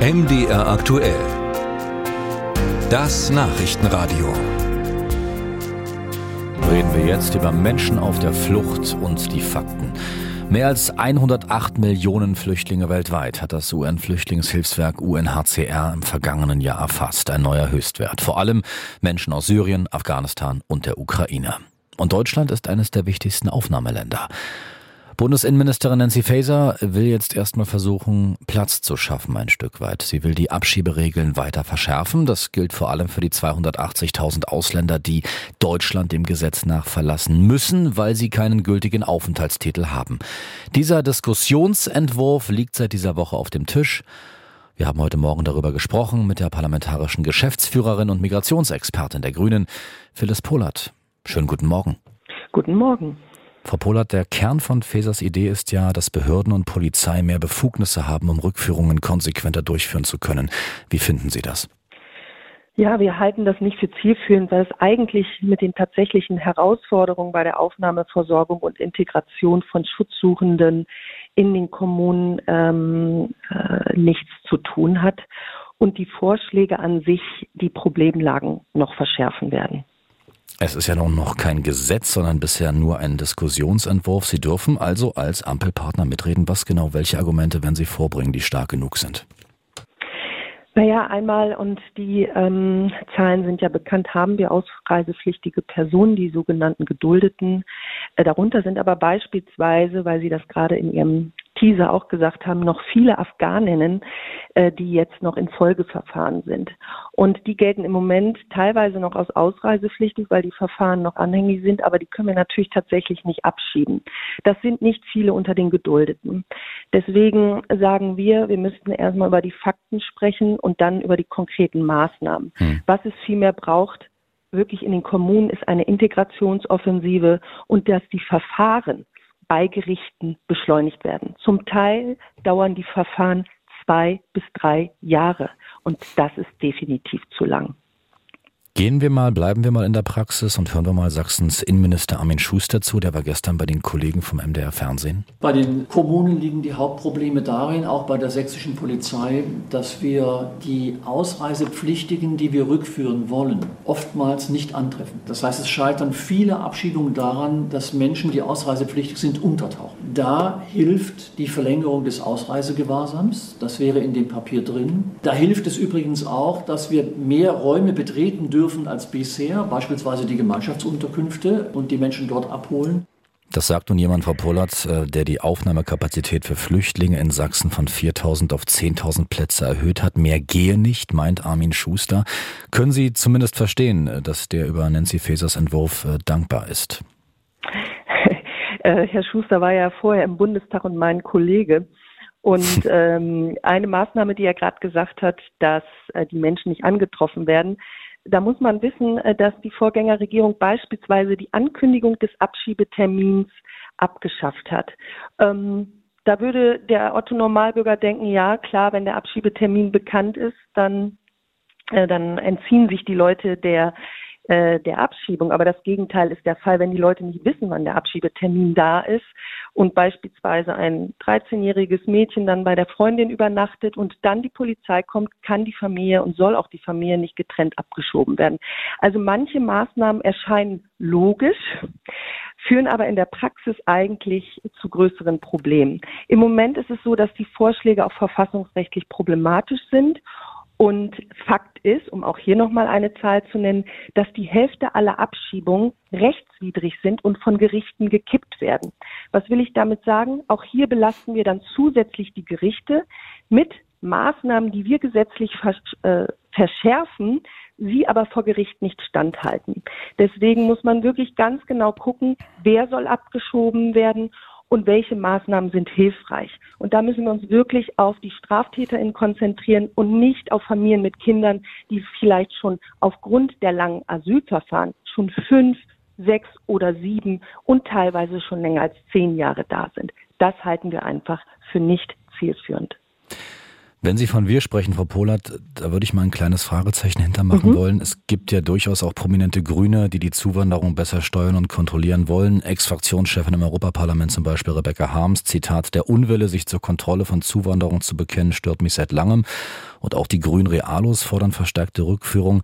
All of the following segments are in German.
MDR aktuell. Das Nachrichtenradio. Reden wir jetzt über Menschen auf der Flucht und die Fakten. Mehr als 108 Millionen Flüchtlinge weltweit hat das UN-Flüchtlingshilfswerk UNHCR im vergangenen Jahr erfasst. Ein neuer Höchstwert. Vor allem Menschen aus Syrien, Afghanistan und der Ukraine. Und Deutschland ist eines der wichtigsten Aufnahmeländer. Bundesinnenministerin Nancy Faeser will jetzt erstmal versuchen, Platz zu schaffen ein Stück weit. Sie will die Abschieberegeln weiter verschärfen. Das gilt vor allem für die 280.000 Ausländer, die Deutschland dem Gesetz nach verlassen müssen, weil sie keinen gültigen Aufenthaltstitel haben. Dieser Diskussionsentwurf liegt seit dieser Woche auf dem Tisch. Wir haben heute Morgen darüber gesprochen mit der parlamentarischen Geschäftsführerin und Migrationsexpertin der Grünen, Phyllis Pollert. Schönen guten Morgen. Guten Morgen. Frau Pollert, der Kern von Fesers Idee ist ja, dass Behörden und Polizei mehr Befugnisse haben, um Rückführungen konsequenter durchführen zu können. Wie finden Sie das? Ja, wir halten das nicht für zielführend, weil es eigentlich mit den tatsächlichen Herausforderungen bei der Aufnahme, Versorgung und Integration von Schutzsuchenden in den Kommunen ähm, äh, nichts zu tun hat und die Vorschläge an sich die Problemlagen noch verschärfen werden. Es ist ja nun noch kein Gesetz, sondern bisher nur ein Diskussionsentwurf. Sie dürfen also als Ampelpartner mitreden. Was genau, welche Argumente werden Sie vorbringen, die stark genug sind? Naja, einmal, und die ähm, Zahlen sind ja bekannt, haben wir ausreisepflichtige Personen, die sogenannten Geduldeten. Äh, darunter sind aber beispielsweise, weil Sie das gerade in Ihrem Teaser auch gesagt haben, noch viele Afghaninnen, äh, die jetzt noch in Folgeverfahren sind. Und die gelten im Moment teilweise noch aus ausreisepflichtig, weil die Verfahren noch anhängig sind, aber die können wir natürlich tatsächlich nicht abschieben. Das sind nicht viele unter den Geduldeten. Deswegen sagen wir, wir müssten erstmal über die Fakten sprechen und dann über die konkreten Maßnahmen. Hm. Was es vielmehr braucht, wirklich in den Kommunen ist eine Integrationsoffensive und dass die Verfahren bei Gerichten beschleunigt werden. Zum Teil dauern die Verfahren zwei bis drei Jahre und das ist definitiv zu lang. Gehen wir mal, bleiben wir mal in der Praxis und hören wir mal Sachsens Innenminister Armin Schuster zu. Der war gestern bei den Kollegen vom MDR Fernsehen. Bei den Kommunen liegen die Hauptprobleme darin, auch bei der sächsischen Polizei, dass wir die Ausreisepflichtigen, die wir rückführen wollen, oftmals nicht antreffen. Das heißt, es scheitern viele Abschiebungen daran, dass Menschen, die ausreisepflichtig sind, untertauchen. Da hilft die Verlängerung des Ausreisegewahrsams. Das wäre in dem Papier drin. Da hilft es übrigens auch, dass wir mehr Räume betreten dürfen dürfen als bisher, beispielsweise die Gemeinschaftsunterkünfte und die Menschen dort abholen. Das sagt nun jemand, Frau Pollert, äh, der die Aufnahmekapazität für Flüchtlinge in Sachsen von 4.000 auf 10.000 Plätze erhöht hat. Mehr gehe nicht, meint Armin Schuster. Können Sie zumindest verstehen, äh, dass der über Nancy Fasers Entwurf äh, dankbar ist? Herr Schuster war ja vorher im Bundestag und mein Kollege. Und ähm, eine Maßnahme, die er gerade gesagt hat, dass äh, die Menschen nicht angetroffen werden, da muss man wissen, äh, dass die Vorgängerregierung beispielsweise die Ankündigung des Abschiebetermins abgeschafft hat. Ähm, da würde der Otto Normalbürger denken, ja klar, wenn der Abschiebetermin bekannt ist, dann, äh, dann entziehen sich die Leute der äh, der Abschiebung. Aber das Gegenteil ist der Fall, wenn die Leute nicht wissen, wann der Abschiebetermin da ist und beispielsweise ein 13-jähriges Mädchen dann bei der Freundin übernachtet und dann die Polizei kommt, kann die Familie und soll auch die Familie nicht getrennt abgeschoben werden. Also manche Maßnahmen erscheinen logisch, führen aber in der Praxis eigentlich zu größeren Problemen. Im Moment ist es so, dass die Vorschläge auch verfassungsrechtlich problematisch sind und Fakt ist, um auch hier nochmal eine Zahl zu nennen, dass die Hälfte aller Abschiebungen rechtswidrig sind und von Gerichten gekippt werden. Was will ich damit sagen? Auch hier belasten wir dann zusätzlich die Gerichte mit Maßnahmen, die wir gesetzlich äh, verschärfen, sie aber vor Gericht nicht standhalten. Deswegen muss man wirklich ganz genau gucken, wer soll abgeschoben werden und welche Maßnahmen sind hilfreich. Und da müssen wir uns wirklich auf die StraftäterInnen konzentrieren und nicht auf Familien mit Kindern, die vielleicht schon aufgrund der langen Asylverfahren schon fünf, sechs oder sieben und teilweise schon länger als zehn Jahre da sind. Das halten wir einfach für nicht zielführend. Wenn Sie von wir sprechen, Frau Polat, da würde ich mal ein kleines Fragezeichen hintermachen mhm. wollen. Es gibt ja durchaus auch prominente Grüne, die die Zuwanderung besser steuern und kontrollieren wollen. Ex-Fraktionschefin im Europaparlament zum Beispiel Rebecca Harms, Zitat, der Unwille, sich zur Kontrolle von Zuwanderung zu bekennen, stört mich seit langem. Und auch die Grünen Realos fordern verstärkte Rückführung.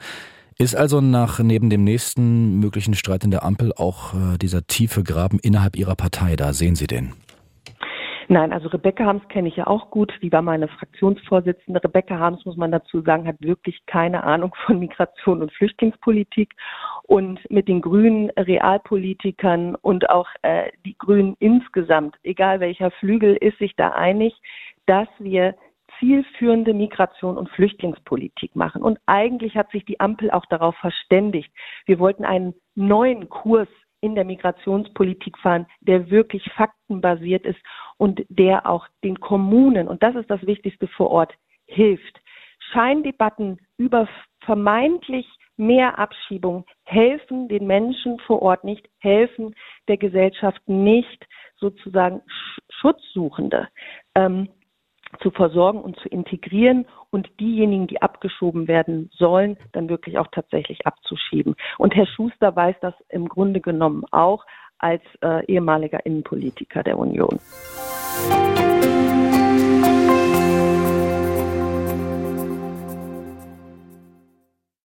Ist also nach neben dem nächsten möglichen Streit in der Ampel auch äh, dieser tiefe Graben innerhalb Ihrer Partei da? Sehen Sie den? Nein, also Rebecca Harms kenne ich ja auch gut. Die war meine Fraktionsvorsitzende. Rebecca Harms, muss man dazu sagen, hat wirklich keine Ahnung von Migration und Flüchtlingspolitik. Und mit den grünen Realpolitikern und auch äh, die Grünen insgesamt, egal welcher Flügel, ist sich da einig, dass wir zielführende Migration und Flüchtlingspolitik machen. Und eigentlich hat sich die Ampel auch darauf verständigt. Wir wollten einen neuen Kurs in der Migrationspolitik fahren, der wirklich faktenbasiert ist und der auch den Kommunen, und das ist das Wichtigste vor Ort, hilft. Scheindebatten über vermeintlich mehr Abschiebung helfen den Menschen vor Ort nicht, helfen der Gesellschaft nicht, sozusagen Schutzsuchende ähm, zu versorgen und zu integrieren und diejenigen, die abgeschoben werden sollen, dann wirklich auch tatsächlich abzuschieben. Und Herr Schuster weiß das im Grunde genommen auch als äh, ehemaliger Innenpolitiker der Union. Musik